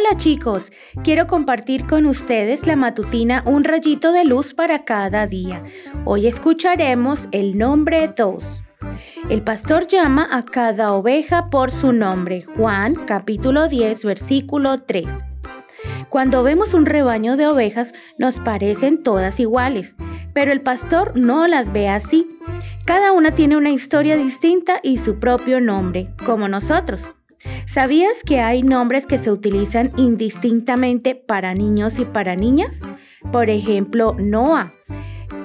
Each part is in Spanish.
Hola chicos, quiero compartir con ustedes la matutina Un rayito de luz para cada día. Hoy escucharemos el nombre 2. El pastor llama a cada oveja por su nombre. Juan capítulo 10 versículo 3. Cuando vemos un rebaño de ovejas nos parecen todas iguales, pero el pastor no las ve así. Cada una tiene una historia distinta y su propio nombre, como nosotros. ¿Sabías que hay nombres que se utilizan indistintamente para niños y para niñas? Por ejemplo, Noah,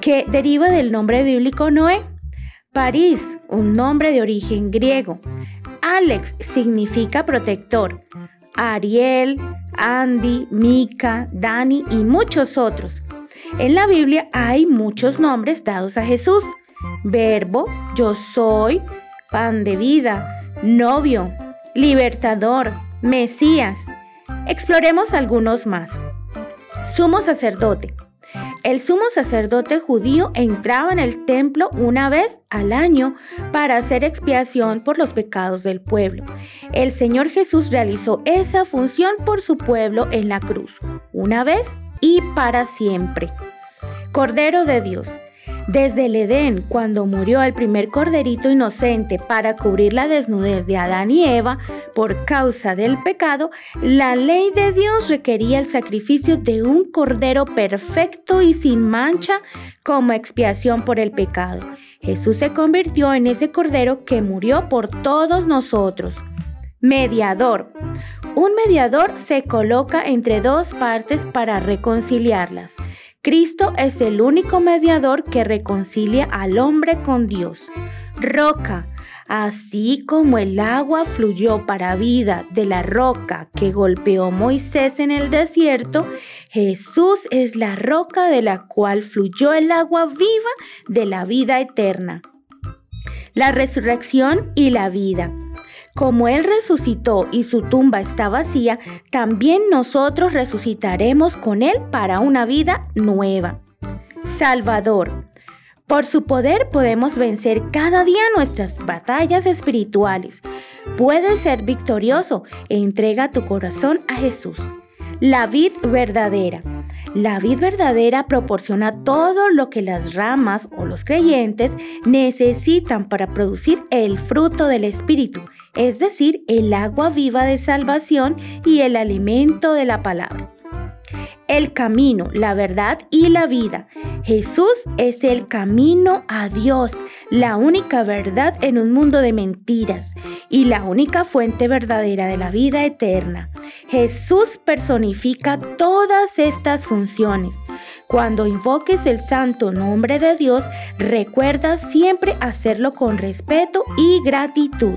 que deriva del nombre bíblico Noé. París, un nombre de origen griego. Alex significa protector. Ariel, Andy, Mika, Dani y muchos otros. En la Biblia hay muchos nombres dados a Jesús. Verbo, yo soy, pan de vida, novio, libertador, Mesías. Exploremos algunos más. Sumo sacerdote. El sumo sacerdote judío entraba en el templo una vez al año para hacer expiación por los pecados del pueblo. El Señor Jesús realizó esa función por su pueblo en la cruz, una vez y para siempre. Cordero de Dios. Desde el Edén, cuando murió el primer corderito inocente para cubrir la desnudez de Adán y Eva por causa del pecado, la ley de Dios requería el sacrificio de un cordero perfecto y sin mancha como expiación por el pecado. Jesús se convirtió en ese cordero que murió por todos nosotros. Mediador. Un mediador se coloca entre dos partes para reconciliarlas. Cristo es el único mediador que reconcilia al hombre con Dios. Roca. Así como el agua fluyó para vida de la roca que golpeó Moisés en el desierto, Jesús es la roca de la cual fluyó el agua viva de la vida eterna. La resurrección y la vida. Como Él resucitó y su tumba está vacía, también nosotros resucitaremos con Él para una vida nueva. Salvador. Por su poder podemos vencer cada día nuestras batallas espirituales. Puedes ser victorioso e entrega tu corazón a Jesús. La vid verdadera. La vid verdadera proporciona todo lo que las ramas o los creyentes necesitan para producir el fruto del Espíritu es decir, el agua viva de salvación y el alimento de la palabra. El camino, la verdad y la vida. Jesús es el camino a Dios, la única verdad en un mundo de mentiras y la única fuente verdadera de la vida eterna. Jesús personifica todas estas funciones. Cuando invoques el santo nombre de Dios, recuerda siempre hacerlo con respeto y gratitud.